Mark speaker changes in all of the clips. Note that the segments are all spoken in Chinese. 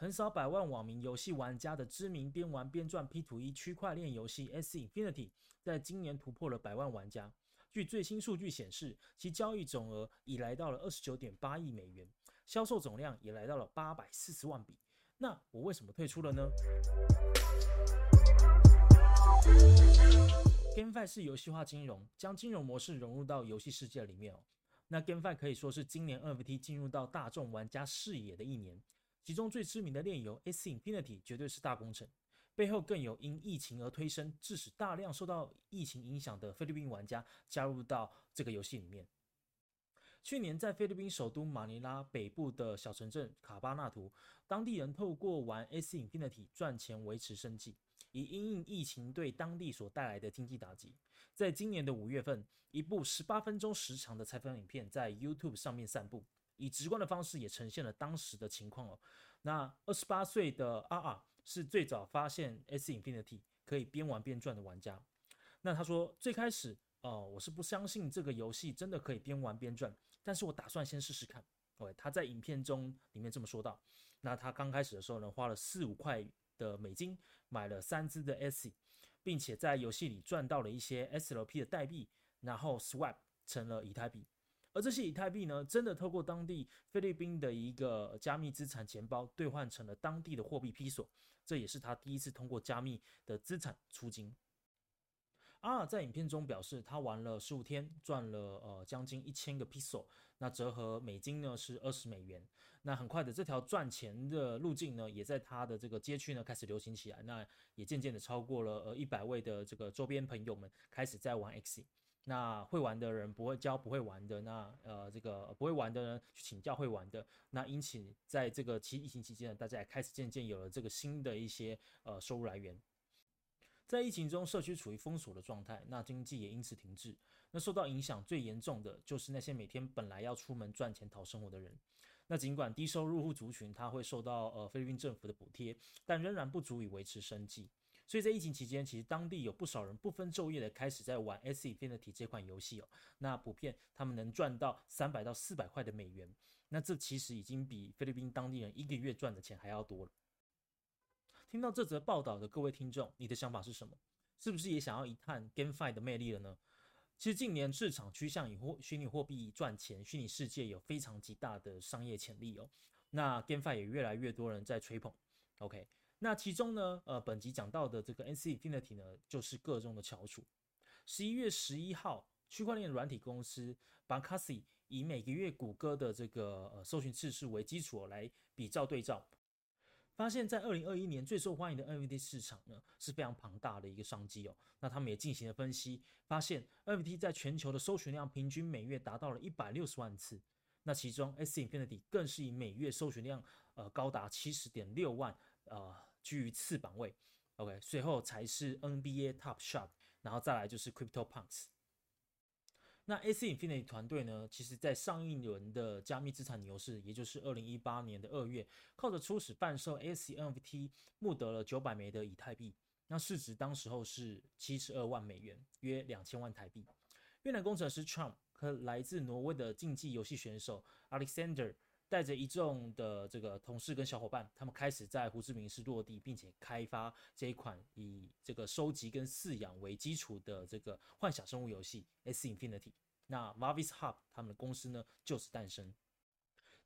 Speaker 1: 横扫百万网民游戏玩家的知名边玩边赚 P to E 区块链游戏 S Infinity，在今年突破了百万玩家。据最新数据显示，其交易总额已来到了二十九点八亿美元，销售总量也来到了八百四十万笔。那我为什么退出了呢？GameFi 是游戏化金融，将金融模式融入到游戏世界里面哦。那 GameFi 可以说是今年 NFT 进入到大众玩家视野的一年。其中最知名的炼油 S Infinity 绝对是大工程，背后更有因疫情而推升，致使大量受到疫情影响的菲律宾玩家加入到这个游戏里面。去年在菲律宾首都马尼拉北部的小城镇卡巴纳图，当地人透过玩 S Infinity 赚钱维持生计，以因应疫情对当地所带来的经济打击。在今年的五月份，一部十八分钟时长的采访影片在 YouTube 上面散布。以直观的方式也呈现了当时的情况哦。那二十八岁的阿尔是最早发现 S Infinity 可以边玩边赚的玩家。那他说，最开始哦，我是不相信这个游戏真的可以边玩边赚，但是我打算先试试看。对，他在影片中里面这么说到。那他刚开始的时候呢，花了四五块的美金买了三只的 S，并且在游戏里赚到了一些 SLP 的代币，然后 swap 成了以太币。而这些以太币呢，真的透过当地菲律宾的一个加密资产钱包兑换成了当地的货币批索，这也是他第一次通过加密的资产出金。阿尔在影片中表示，他玩了十五天，赚了呃将近一千个 p i s o 那折合美金呢是二十美元。那很快的这条赚钱的路径呢，也在他的这个街区呢开始流行起来，那也渐渐的超过了呃一百位的这个周边朋友们开始在玩 X。那会玩的人不会教不会玩的，那呃这个不会玩的人去请教会玩的，那因此在这个期疫情期间呢，大家也开始渐渐有了这个新的一些呃收入来源。在疫情中，社区处于封锁的状态，那经济也因此停滞。那受到影响最严重的就是那些每天本来要出门赚钱讨生活的人。那尽管低收入户族群他会受到呃菲律宾政府的补贴，但仍然不足以维持生计。所以在疫情期间，其实当地有不少人不分昼夜的开始在玩 S Infinity 这款游戏哦。那普遍他们能赚到三百到四百块的美元，那这其实已经比菲律宾当地人一个月赚的钱还要多了。听到这则报道的各位听众，你的想法是什么？是不是也想要一探 GameFi 的魅力了呢？其实近年市场趋向以货虚拟货币赚钱，虚拟世界有非常极大的商业潜力哦。那 GameFi 也越来越多人在吹捧。OK。那其中呢，呃，本集讲到的这个 NC Infinity 呢，就是个中的翘楚。十一月十一号，区块链软体公司 Bankasi 以每个月谷歌的这个呃搜寻次数为基础来比照对照，发现，在二零二一年最受欢迎的 NFT 市场呢是非常庞大的一个商机哦。那他们也进行了分析，发现 NFT 在全球的搜寻量平均每月达到了一百六十万次。那其中 s Infinity 更是以每月搜寻量呃高达七十点六万呃。居于次榜位，OK，随后才是 NBA Top Shot，然后再来就是 Crypto Punks。那 AC Infinity 团队呢，其实在上一轮的加密资产牛市，也就是二零一八年的二月，靠着初始贩售 AC NFT，募得了九百枚的以太币，那市值当时候是七十二万美元，约两千万台币。越南工程师 Trump 和来自挪威的竞技游戏选手 Alexander。带着一众的这个同事跟小伙伴，他们开始在胡志明市落地，并且开发这一款以这个收集跟饲养为基础的这个幻想生物游戏 S Infinity。那 Mavis Hub 他们的公司呢就此诞生。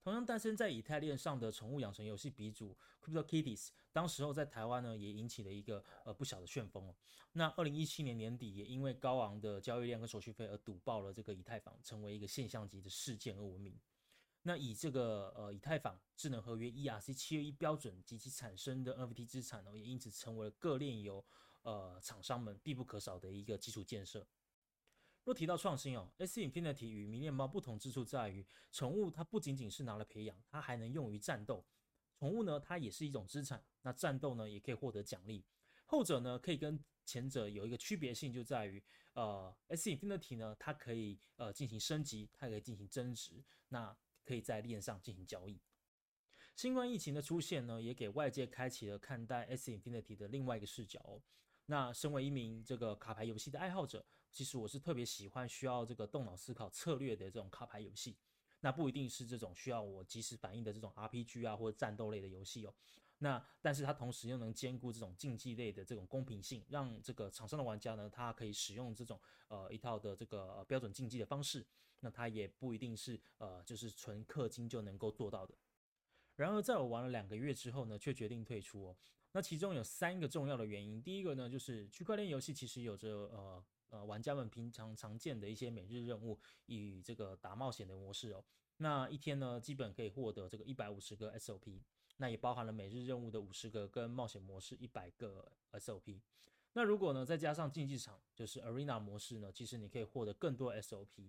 Speaker 1: 同样诞生在以太链上的宠物养成游戏鼻祖 Crypto Kitties，当时候在台湾呢也引起了一个呃不小的旋风哦。那二零一七年年底也因为高昂的交易量跟手续费而堵爆了这个以太坊，成为一个现象级的事件而闻名。那以这个呃以太坊智能合约 ERC 七二一标准及其产生的 NFT 资产呢，也因此成为了各链游呃厂商们必不可少的一个基础建设。若提到创新哦，S Infinity 与迷恋猫不同之处在于，宠物它不仅仅是拿来培养，它还能用于战斗。宠物呢，它也是一种资产，那战斗呢，也可以获得奖励。后者呢，可以跟前者有一个区别性，就在于呃 S Infinity 呢，它可以呃进行升级，它可以进行增值。那可以在链上进行交易。新冠疫情的出现呢，也给外界开启了看待 S Infinity 的另外一个视角。那身为一名这个卡牌游戏的爱好者，其实我是特别喜欢需要这个动脑思考策略的这种卡牌游戏。那不一定是这种需要我及时反应的这种 RPG 啊或者战斗类的游戏哦。那但是它同时又能兼顾这种竞技类的这种公平性，让这个场上的玩家呢，他可以使用这种呃一套的这个标准竞技的方式。那它也不一定是呃就是纯氪金就能够做到的。然而在我玩了两个月之后呢，却决定退出哦。那其中有三个重要的原因。第一个呢，就是区块链游戏其实有着呃呃玩家们平常常见的一些每日任务与这个打冒险的模式哦。那一天呢，基本可以获得这个一百五十个 SOP。那也包含了每日任务的五十个跟冒险模式一百个 SOP。那如果呢再加上竞技场，就是 Arena 模式呢，其实你可以获得更多 SOP。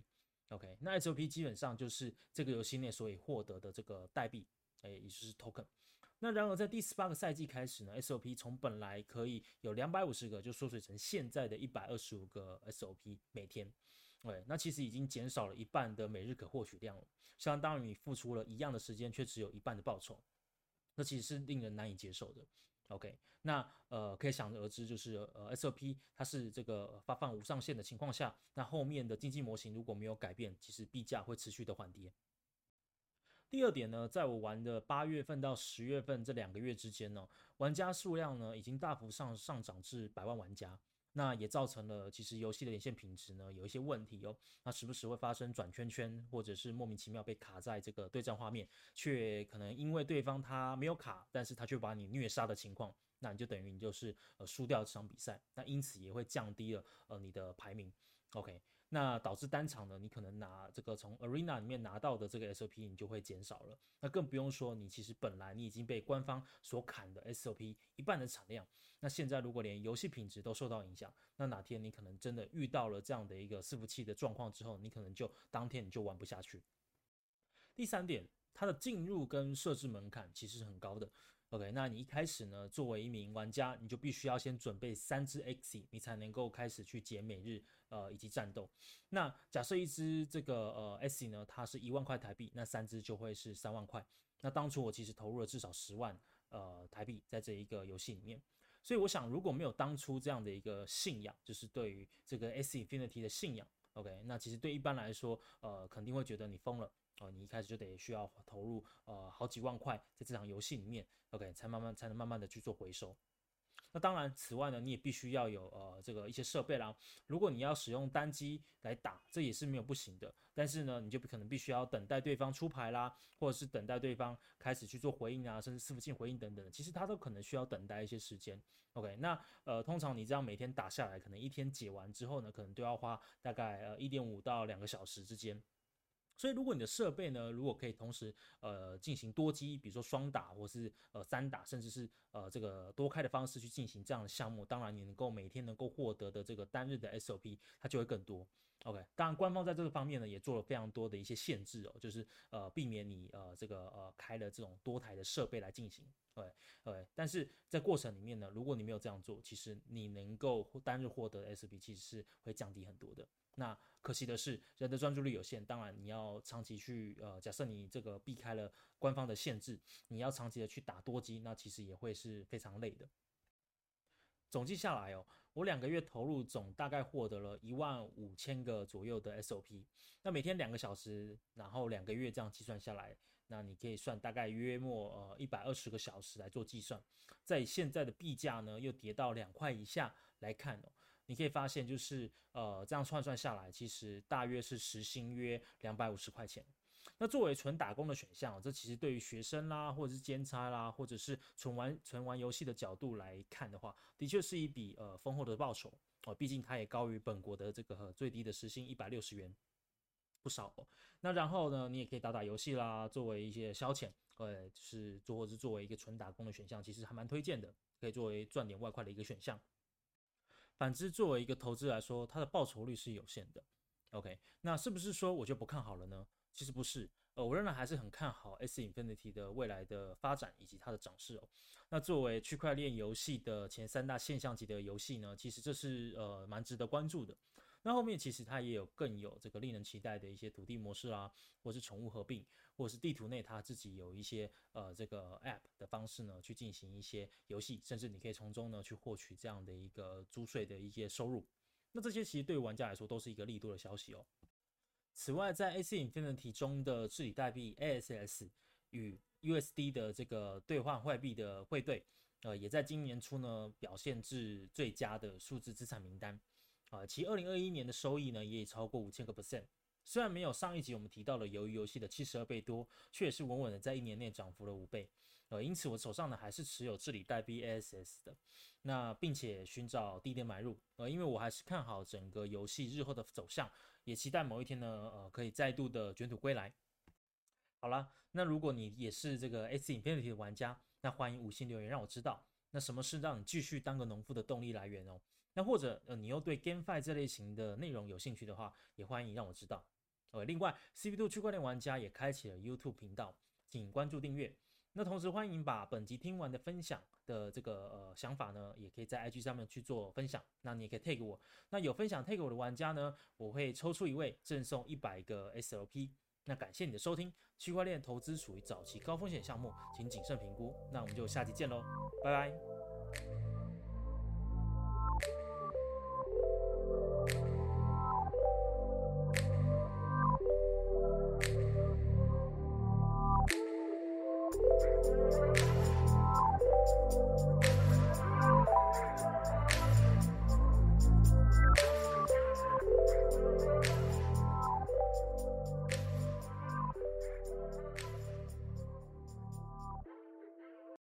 Speaker 1: OK，那 SOP 基本上就是这个游戏内所以获得的这个代币，哎，也就是 Token。那然而在第十八个赛季开始呢，SOP 从本来可以有两百五十个，就缩水成现在的一百二十五个 SOP 每天。对，那其实已经减少了一半的每日可获取量了，相当于你付出了一样的时间，却只有一半的报酬。那其实是令人难以接受的。OK，那呃可以想而知，就是呃 SOP 它是这个发放无上限的情况下，那后面的经济模型如果没有改变，其实币价会持续的缓跌。第二点呢，在我玩的八月份到十月份这两个月之间呢，玩家数量呢已经大幅上上涨至百万玩家。那也造成了其实游戏的连线品质呢有一些问题哦，那时不时会发生转圈圈，或者是莫名其妙被卡在这个对战画面，却可能因为对方他没有卡，但是他却把你虐杀的情况，那你就等于你就是呃输掉这场比赛，那因此也会降低了呃你的排名，OK。那导致单场呢，你可能拿这个从 Arena 里面拿到的这个 SOP 你就会减少了。那更不用说你其实本来你已经被官方所砍的 SOP 一半的产量。那现在如果连游戏品质都受到影响，那哪天你可能真的遇到了这样的一个伺服器的状况之后，你可能就当天你就玩不下去。第三点，它的进入跟设置门槛其实是很高的。OK，那你一开始呢，作为一名玩家，你就必须要先准备三只 X，你才能够开始去解每日呃以及战斗。那假设一只这个呃 X 呢，它是一万块台币，那三只就会是三万块。那当初我其实投入了至少十万呃台币在这一个游戏里面，所以我想如果没有当初这样的一个信仰，就是对于这个 S Infinity 的信仰，OK，那其实对一般来说，呃，肯定会觉得你疯了。哦，你一开始就得需要投入呃好几万块在这场游戏里面，OK，才慢慢才能慢慢的去做回收。那当然，此外呢，你也必须要有呃这个一些设备啦。如果你要使用单机来打，这也是没有不行的。但是呢，你就不可能必须要等待对方出牌啦，或者是等待对方开始去做回应啊，甚至伺服器回应等等，其实它都可能需要等待一些时间。OK，那呃通常你这样每天打下来，可能一天解完之后呢，可能都要花大概呃一点五到两个小时之间。所以，如果你的设备呢，如果可以同时呃进行多机，比如说双打或是呃三打，甚至是呃这个多开的方式去进行这样的项目，当然你能够每天能够获得的这个单日的 SOP 它就会更多。OK，当然官方在这个方面呢也做了非常多的一些限制哦，就是呃避免你呃这个呃开了这种多台的设备来进行。对对，但是在过程里面呢，如果你没有这样做，其实你能够单日获得 SB 其实是会降低很多的。那可惜的是，人的专注力有限。当然，你要长期去呃，假设你这个避开了官方的限制，你要长期的去打多机，那其实也会是非常累的。总计下来哦，我两个月投入总大概获得了一万五千个左右的 SOP。那每天两个小时，然后两个月这样计算下来，那你可以算大概约莫呃一百二十个小时来做计算。在现在的币价呢，又跌到两块以下来看哦。你可以发现，就是呃，这样算算下来，其实大约是时薪约两百五十块钱。那作为纯打工的选项，这其实对于学生啦，或者是兼差啦，或者是纯玩纯玩游戏的角度来看的话，的确是一笔呃丰厚的报酬哦。毕竟它也高于本国的这个最低的时薪一百六十元，不少。那然后呢，你也可以打打游戏啦，作为一些消遣，呃，是做或是作为一个纯打工的选项，其实还蛮推荐的，可以作为赚点外快的一个选项。反之，作为一个投资来说，它的报酬率是有限的。OK，那是不是说我就不看好了呢？其实不是，呃，我仍然还是很看好 S Infinity 的未来的发展以及它的涨势哦。那作为区块链游戏的前三大现象级的游戏呢，其实这是呃蛮值得关注的。那后面其实它也有更有这个令人期待的一些土地模式啊，或是宠物合并，或是地图内它自己有一些呃这个 App 的方式呢，去进行一些游戏，甚至你可以从中呢去获取这样的一个租税的一些收入。那这些其实对玩家来说都是一个利多的消息哦。此外，在 AC Infinity 中的治理代币 ASS 与 USD 的这个兑换外币的汇兑，呃，也在今年初呢表现至最佳的数字资产名单。啊，其二零二一年的收益呢也已超过五千个 percent。虽然没有上一集我们提到的鱿鱼游戏的七十二倍多，却也是稳稳的在一年内涨幅了五倍。呃，因此我手上呢还是持有治理代币 ASS 的，那并且寻找低点买入。呃，因为我还是看好整个游戏日后的走向，也期待某一天呢，呃，可以再度的卷土归来。好了，那如果你也是这个 S Infinity 的玩家，那欢迎五星留言让我知道，那什么是让你继续当个农夫的动力来源哦？那或者呃你又对 GameFi 这类型的内容有兴趣的话，也欢迎让我知道。呃，另外 CP 度区块链玩家也开启了 YouTube 频道，请关注订阅。那同时欢迎把本集听完的分享的这个呃想法呢，也可以在 IG 上面去做分享。那你也可以 take 我，那有分享 take 我的玩家呢，我会抽出一位赠送一百个 SLP。那感谢你的收听，区块链投资属于早期高风险项目，请谨慎评估。那我们就下期见喽，拜拜。